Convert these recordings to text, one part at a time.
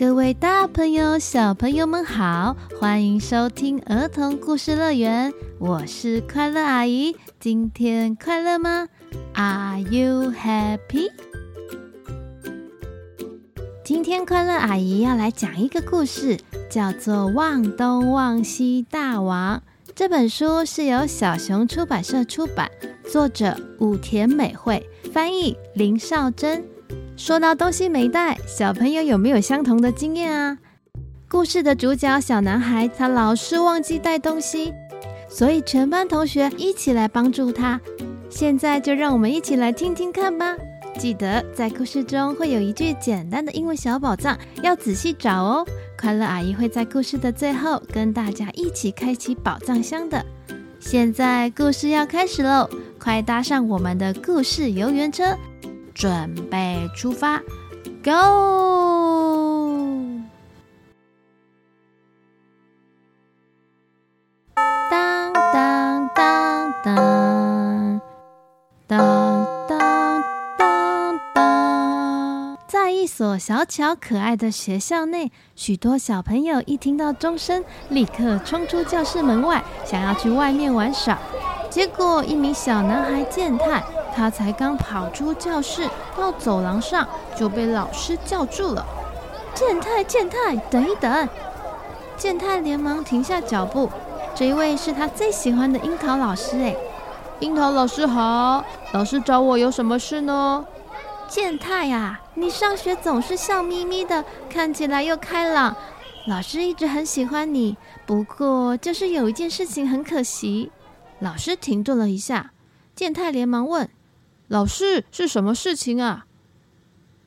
各位大朋友、小朋友们好，欢迎收听儿童故事乐园，我是快乐阿姨。今天快乐吗？Are you happy？今天快乐阿姨要来讲一个故事，叫做《望东望西大王》。这本书是由小熊出版社出版，作者武田美惠，翻译林少珍。说到东西没带，小朋友有没有相同的经验啊？故事的主角小男孩，他老是忘记带东西，所以全班同学一起来帮助他。现在就让我们一起来听听看吧。记得在故事中会有一句简单的英文小宝藏，要仔细找哦。快乐阿姨会在故事的最后跟大家一起开启宝藏箱的。现在故事要开始喽，快搭上我们的故事游园车。准备出发，Go！当当当当当当当当，在一所小巧可爱的学校内，许多小朋友一听到钟声，立刻冲出教室门外，想要去外面玩耍。结果，一名小男孩健太。他才刚跑出教室，到走廊上就被老师叫住了。健太，健太，等一等！健太连忙停下脚步。这一位是他最喜欢的樱桃老师。哎，樱桃老师好，老师找我有什么事呢？健太呀，你上学总是笑眯眯的，看起来又开朗。老师一直很喜欢你，不过就是有一件事情很可惜。老师停顿了一下，健太连忙问。老师，是什么事情啊？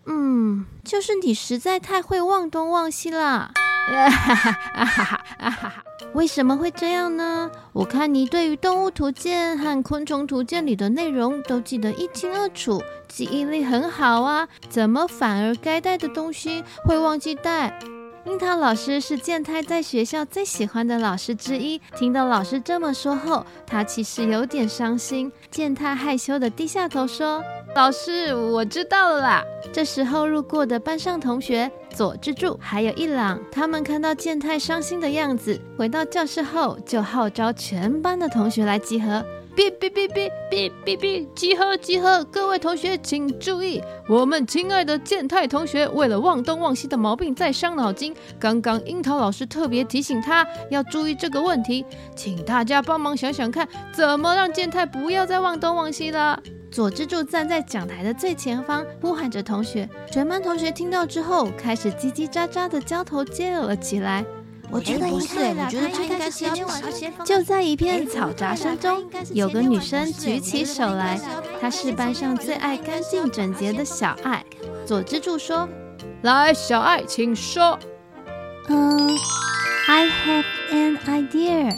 嗯，就是你实在太会忘东忘西了。为什么会这样呢？我看你对于《动物图鉴》和《昆虫图鉴》里的内容都记得一清二楚，记忆力很好啊，怎么反而该带的东西会忘记带？樱桃老师是健太在学校最喜欢的老师之一。听到老师这么说后，他其实有点伤心。健太害羞地低下头说：“老师，我知道了啦。”这时候路过的班上同学佐之助还有一朗，他们看到健太伤心的样子，回到教室后就号召全班的同学来集合。哔哔哔哔哔哔哔！集合集合！各位同学请注意，我们亲爱的健太同学为了忘东忘西的毛病在伤脑筋。刚刚樱桃老师特别提醒他要注意这个问题，请大家帮忙想想看，怎么让健太不要再忘东忘西了。佐之助站在讲台的最前方，呼喊着同学。全班同学听到之后，开始叽叽喳喳的交头接耳了起来。我觉得不是，我觉得这应该是要先先放。就在一片嘈杂声中，有个女生举起手来，她是班上最爱干净整洁的小爱。佐之助说：“来，小爱，请说。”嗯，I have an idea。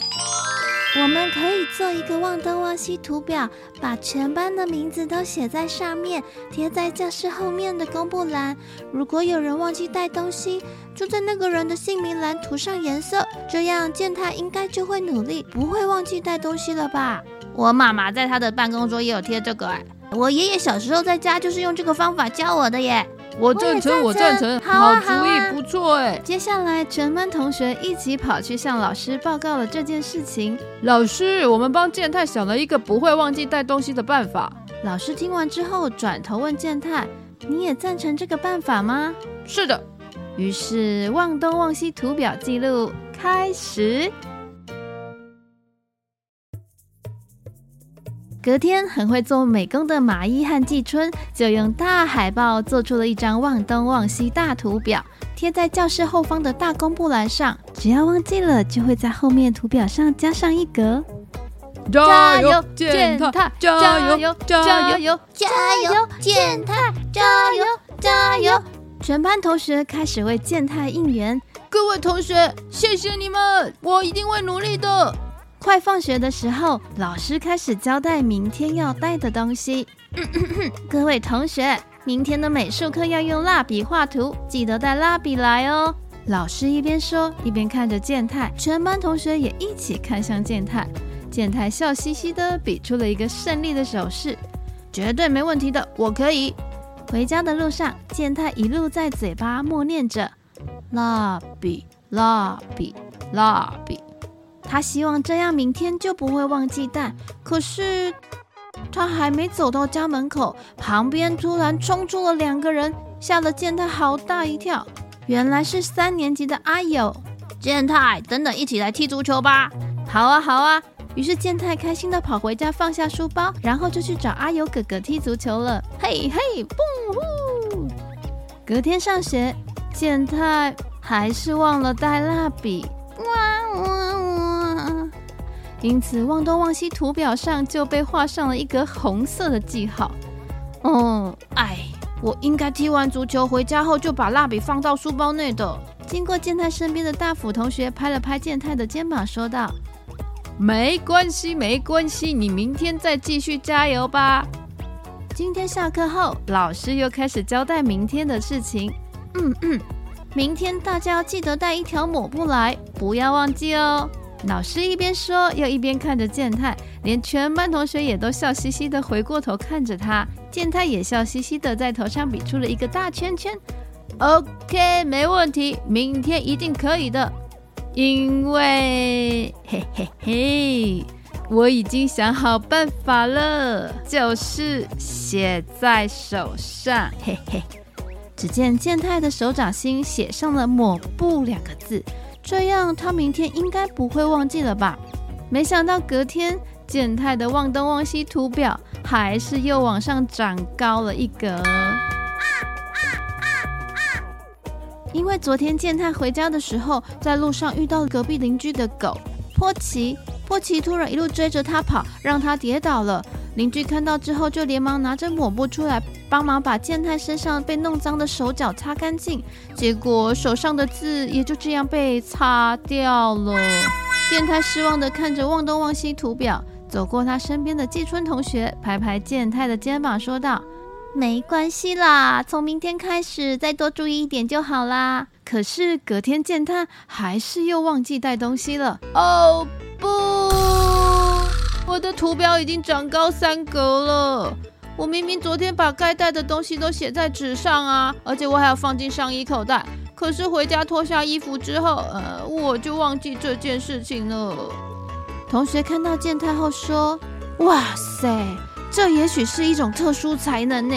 我们可以做一个忘东忘西图表，把全班的名字都写在上面，贴在教室后面的公布栏。如果有人忘记带东西，就在那个人的姓名栏涂上颜色，这样见他应该就会努力，不会忘记带东西了吧？我妈妈在她的办公桌也有贴这个，哎，我爷爷小时候在家就是用这个方法教我的耶。我赞成，我赞成，好主意，不错哎。接下来，全班同学一起跑去向老师报告了这件事情。老师，我们帮健太想了一个不会忘记带东西的办法。老师听完之后，转头问健太：“你也赞成这个办法吗？”是的。于是，忘东忘西图表记录开始。隔天，很会做美工的马伊和季春就用大海报做出了一张望东望西大图表，贴在教室后方的大公布栏上。只要忘记了，就会在后面图表上加上一格。加油，健太！加油，加油，加油，健太！加油，加油！全班同学开始为健太应援。各位同学，谢谢你们，我一定会努力的。快放学的时候，老师开始交代明天要带的东西。各位同学，明天的美术课要用蜡笔画图，记得带蜡笔来哦。老师一边说，一边看着健太，全班同学也一起看向健太。健太笑嘻嘻的比出了一个胜利的手势，绝对没问题的，我可以。回家的路上，健太一路在嘴巴默念着。蜡笔，蜡笔，蜡笔。他希望这样明天就不会忘记带。可是他还没走到家门口，旁边突然冲出了两个人，吓了健太好大一跳。原来是三年级的阿友。健太，等等，一起来踢足球吧！好啊，好啊。于是健太开心地跑回家，放下书包，然后就去找阿友哥哥踢足球了。嘿嘿，蹦呼！隔天上学，健太还是忘了带蜡笔，因此望东望西图表上就被画上了一个红色的记号。嗯，哎，我应该踢完足球回家后就把蜡笔放到书包内的。经过健太身边的大辅同学拍了拍健太的肩膀，说道。没关系，没关系，你明天再继续加油吧。今天下课后，老师又开始交代明天的事情。嗯嗯，明天大家要记得带一条抹布来，不要忘记哦。老师一边说，又一边看着健太，连全班同学也都笑嘻嘻的回过头看着他。健太也笑嘻嘻的在头上比出了一个大圈圈。OK，没问题，明天一定可以的。因为嘿嘿嘿，我已经想好办法了，就是写在手上，嘿嘿。只见健太的手掌心写上了“抹布”两个字，这样他明天应该不会忘记了吧？没想到隔天，健太的忘东忘西图表还是又往上长高了一格。因为昨天健太回家的时候，在路上遇到了隔壁邻居的狗波奇，波奇突然一路追着他跑，让他跌倒了。邻居看到之后，就连忙拿着抹布出来帮忙把健太身上被弄脏的手脚擦干净。结果手上的字也就这样被擦掉了。健太失望地看着望东望西图表，走过他身边的季春同学，拍拍健太的肩膀，说道。没关系啦，从明天开始再多注意一点就好啦。可是隔天健太还是又忘记带东西了。哦不，我的图标已经长高三格了。我明明昨天把该带的东西都写在纸上啊，而且我还要放进上衣口袋。可是回家脱下衣服之后，呃，我就忘记这件事情了。同学看到健太后说：“哇塞！”这也许是一种特殊才能呢。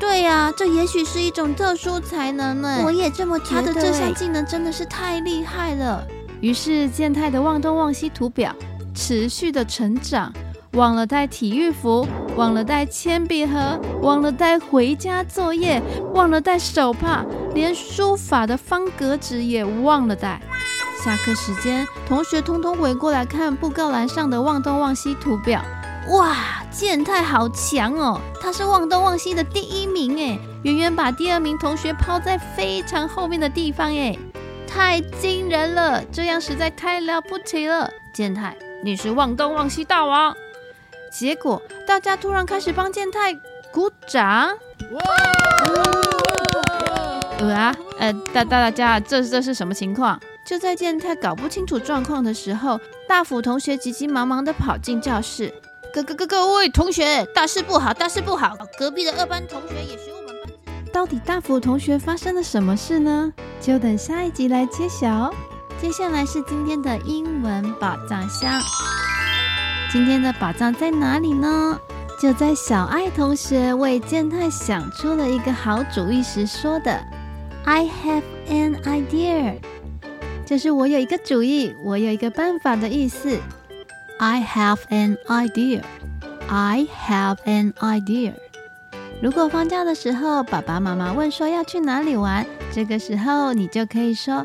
对呀，这也许是一种特殊才能呢。我也这么觉得。他的这项技能真的是太厉害了。于是健太的忘东忘西图表持续的成长，忘了带体育服，忘了带铅笔盒，忘了带回家作业，忘了带手帕，连书法的方格纸也忘了带。下课时间，同学通通围过来看布告栏上的忘东忘西图表。哇，健太好强哦！他是忘东忘西的第一名诶，远远把第二名同学抛在非常后面的地方诶，太惊人了！这样实在太了不起了，健太，你是忘东忘西大王！结果大家突然开始帮健太鼓掌。哇！呃啊，呃，大大大家，这这是什么情况？就在健太搞不清楚状况的时候，大辅同学急急忙忙地跑进教室。各各各各位同学，大事不好，大事不好！隔壁的二班同学也学我们班。到底大辅同学发生了什么事呢？就等下一集来揭晓。接下来是今天的英文宝藏箱。今天的宝藏在哪里呢？就在小爱同学为健太想出了一个好主意时说的：“I have an idea”，就是我有一个主意，我有一个办法的意思。I have an idea. I have an idea. 如果放假的时候，爸爸妈妈问说要去哪里玩，这个时候你就可以说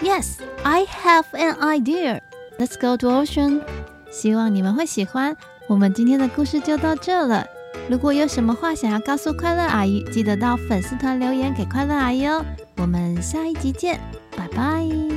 ，Yes, I have an idea. Let's go to ocean. 希望你们会喜欢。我们今天的故事就到这了。如果有什么话想要告诉快乐阿姨，记得到粉丝团留言给快乐阿姨哦。我们下一集见，拜拜。